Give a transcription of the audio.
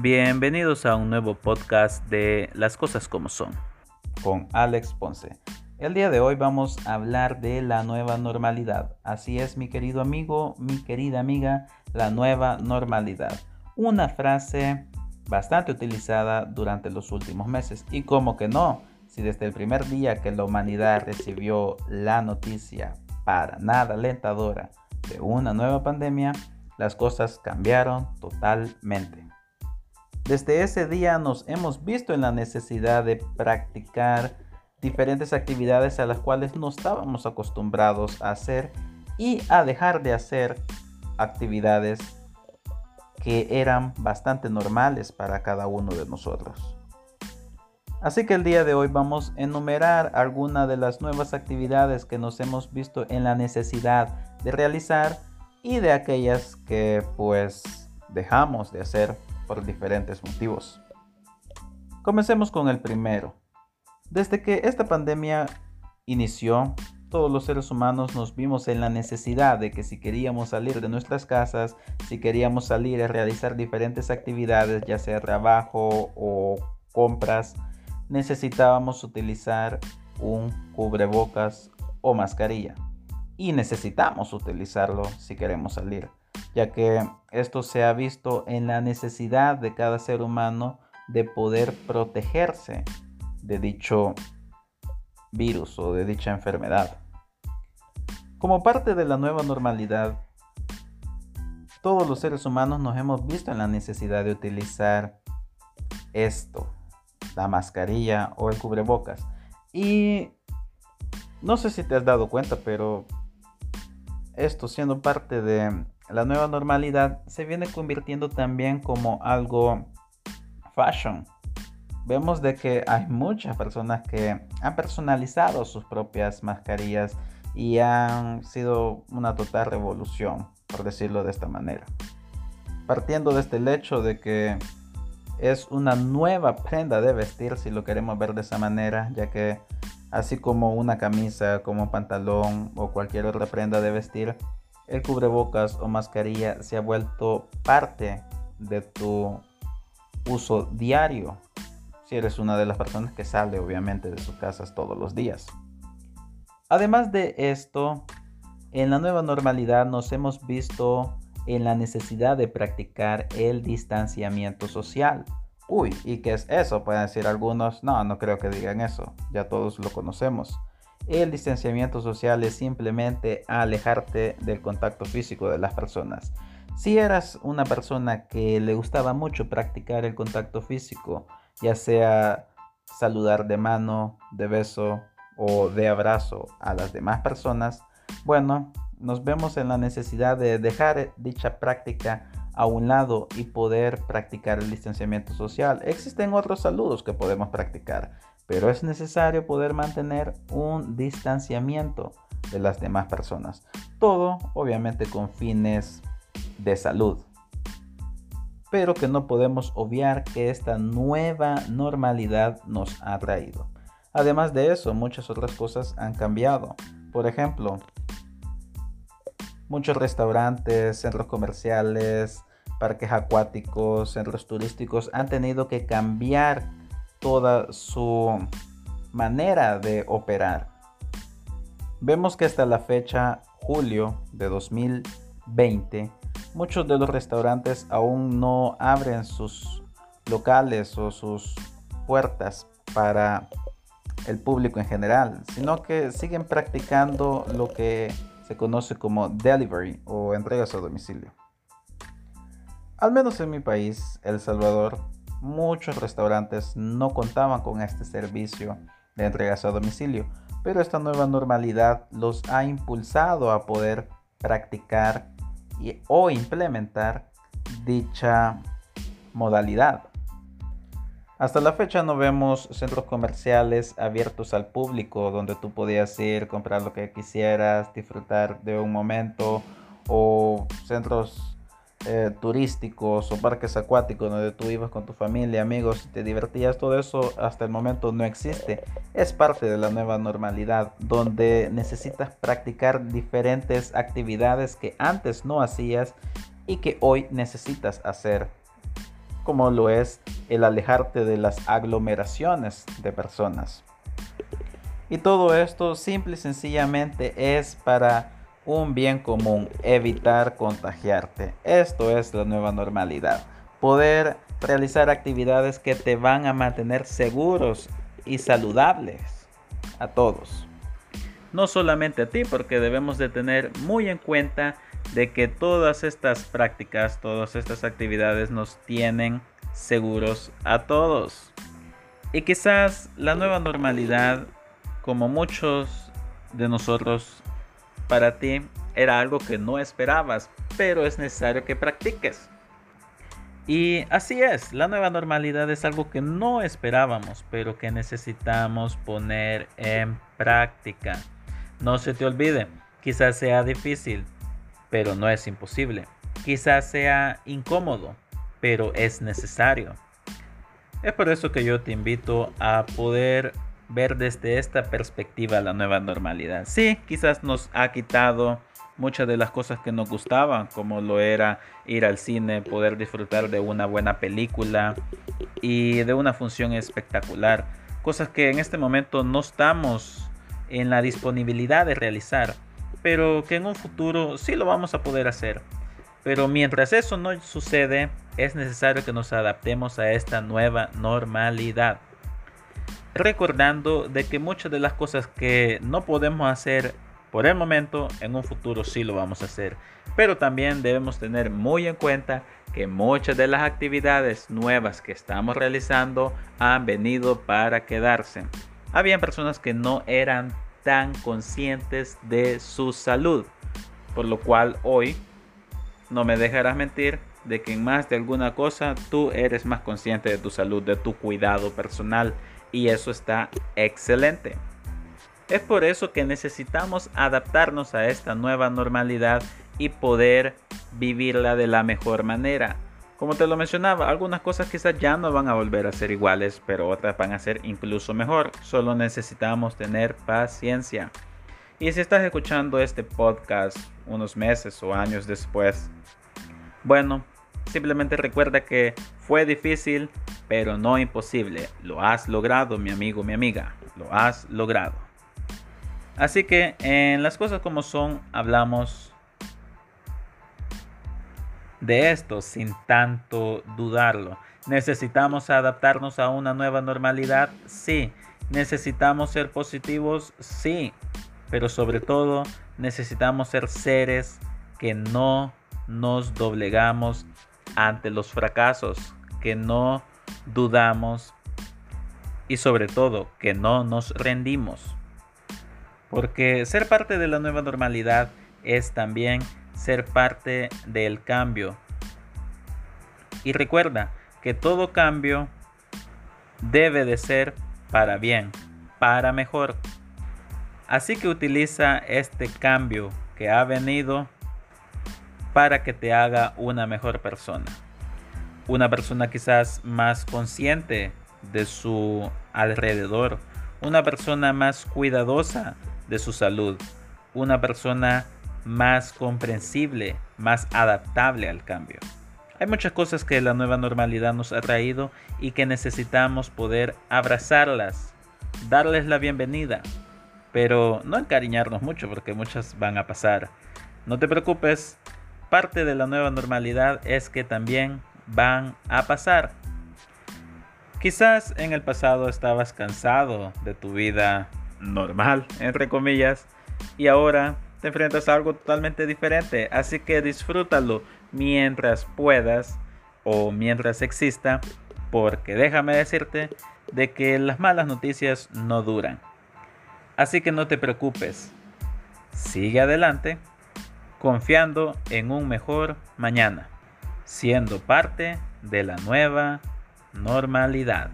Bienvenidos a un nuevo podcast de Las cosas como son con Alex Ponce. El día de hoy vamos a hablar de la nueva normalidad. Así es, mi querido amigo, mi querida amiga, la nueva normalidad. Una frase bastante utilizada durante los últimos meses. Y como que no, si desde el primer día que la humanidad recibió la noticia para nada alentadora de una nueva pandemia, las cosas cambiaron totalmente. Desde ese día nos hemos visto en la necesidad de practicar diferentes actividades a las cuales no estábamos acostumbrados a hacer y a dejar de hacer actividades que eran bastante normales para cada uno de nosotros. Así que el día de hoy vamos a enumerar algunas de las nuevas actividades que nos hemos visto en la necesidad de realizar y de aquellas que pues dejamos de hacer por diferentes motivos. Comencemos con el primero. Desde que esta pandemia inició, todos los seres humanos nos vimos en la necesidad de que si queríamos salir de nuestras casas, si queríamos salir a realizar diferentes actividades, ya sea trabajo o compras, necesitábamos utilizar un cubrebocas o mascarilla. Y necesitamos utilizarlo si queremos salir ya que esto se ha visto en la necesidad de cada ser humano de poder protegerse de dicho virus o de dicha enfermedad. Como parte de la nueva normalidad, todos los seres humanos nos hemos visto en la necesidad de utilizar esto, la mascarilla o el cubrebocas. Y no sé si te has dado cuenta, pero esto siendo parte de la nueva normalidad se viene convirtiendo también como algo fashion. Vemos de que hay muchas personas que han personalizado sus propias mascarillas y han sido una total revolución, por decirlo de esta manera. Partiendo de este hecho de que es una nueva prenda de vestir, si lo queremos ver de esa manera, ya que así como una camisa, como un pantalón o cualquier otra prenda de vestir, el cubrebocas o mascarilla se ha vuelto parte de tu uso diario. Si eres una de las personas que sale obviamente de sus casas todos los días. Además de esto, en la nueva normalidad nos hemos visto en la necesidad de practicar el distanciamiento social. Uy, ¿y qué es eso? Pueden decir algunos, no, no creo que digan eso, ya todos lo conocemos. El distanciamiento social es simplemente alejarte del contacto físico de las personas. Si eras una persona que le gustaba mucho practicar el contacto físico, ya sea saludar de mano, de beso o de abrazo a las demás personas, bueno, nos vemos en la necesidad de dejar dicha práctica a un lado y poder practicar el distanciamiento social. Existen otros saludos que podemos practicar pero es necesario poder mantener un distanciamiento de las demás personas. Todo obviamente con fines de salud. Pero que no podemos obviar que esta nueva normalidad nos ha traído. Además de eso, muchas otras cosas han cambiado. Por ejemplo, muchos restaurantes, centros comerciales, parques acuáticos, centros turísticos han tenido que cambiar toda su manera de operar. Vemos que hasta la fecha, julio de 2020, muchos de los restaurantes aún no abren sus locales o sus puertas para el público en general, sino que siguen practicando lo que se conoce como delivery o entregas a domicilio. Al menos en mi país, El Salvador, muchos restaurantes no contaban con este servicio de entregas a domicilio, pero esta nueva normalidad los ha impulsado a poder practicar y, o implementar dicha modalidad. Hasta la fecha no vemos centros comerciales abiertos al público donde tú podías ir, comprar lo que quisieras, disfrutar de un momento o centros eh, turísticos o parques acuáticos donde tú ibas con tu familia, amigos te divertías, todo eso hasta el momento no existe. Es parte de la nueva normalidad donde necesitas practicar diferentes actividades que antes no hacías y que hoy necesitas hacer como lo es el alejarte de las aglomeraciones de personas. Y todo esto simple y sencillamente es para un bien común, evitar contagiarte. Esto es la nueva normalidad. Poder realizar actividades que te van a mantener seguros y saludables a todos. No solamente a ti, porque debemos de tener muy en cuenta de que todas estas prácticas, todas estas actividades nos tienen seguros a todos. Y quizás la nueva normalidad, como muchos de nosotros, para ti era algo que no esperabas, pero es necesario que practiques. Y así es, la nueva normalidad es algo que no esperábamos, pero que necesitamos poner en práctica. No se te olvide, quizás sea difícil, pero no es imposible. Quizás sea incómodo, pero es necesario. Es por eso que yo te invito a poder ver desde esta perspectiva la nueva normalidad. Sí, quizás nos ha quitado muchas de las cosas que nos gustaban, como lo era ir al cine, poder disfrutar de una buena película y de una función espectacular. Cosas que en este momento no estamos en la disponibilidad de realizar, pero que en un futuro sí lo vamos a poder hacer. Pero mientras eso no sucede, es necesario que nos adaptemos a esta nueva normalidad. Recordando de que muchas de las cosas que no podemos hacer por el momento, en un futuro sí lo vamos a hacer. Pero también debemos tener muy en cuenta que muchas de las actividades nuevas que estamos realizando han venido para quedarse. Habían personas que no eran tan conscientes de su salud, por lo cual hoy no me dejarás mentir de que en más de alguna cosa tú eres más consciente de tu salud, de tu cuidado personal y eso está excelente. Es por eso que necesitamos adaptarnos a esta nueva normalidad y poder vivirla de la mejor manera. Como te lo mencionaba, algunas cosas quizás ya no van a volver a ser iguales, pero otras van a ser incluso mejor. Solo necesitamos tener paciencia. Y si estás escuchando este podcast unos meses o años después, bueno, simplemente recuerda que fue difícil, pero no imposible. Lo has logrado, mi amigo, mi amiga. Lo has logrado. Así que en las cosas como son, hablamos de esto sin tanto dudarlo. ¿Necesitamos adaptarnos a una nueva normalidad? Sí. ¿Necesitamos ser positivos? Sí. Pero sobre todo necesitamos ser seres que no nos doblegamos ante los fracasos, que no dudamos y sobre todo que no nos rendimos. Porque ser parte de la nueva normalidad es también ser parte del cambio. Y recuerda que todo cambio debe de ser para bien, para mejor. Así que utiliza este cambio que ha venido para que te haga una mejor persona. Una persona quizás más consciente de su alrededor. Una persona más cuidadosa de su salud, una persona más comprensible, más adaptable al cambio. Hay muchas cosas que la nueva normalidad nos ha traído y que necesitamos poder abrazarlas, darles la bienvenida, pero no encariñarnos mucho porque muchas van a pasar. No te preocupes, parte de la nueva normalidad es que también van a pasar. Quizás en el pasado estabas cansado de tu vida normal, entre comillas, y ahora te enfrentas a algo totalmente diferente. Así que disfrútalo mientras puedas o mientras exista, porque déjame decirte de que las malas noticias no duran. Así que no te preocupes, sigue adelante confiando en un mejor mañana, siendo parte de la nueva normalidad.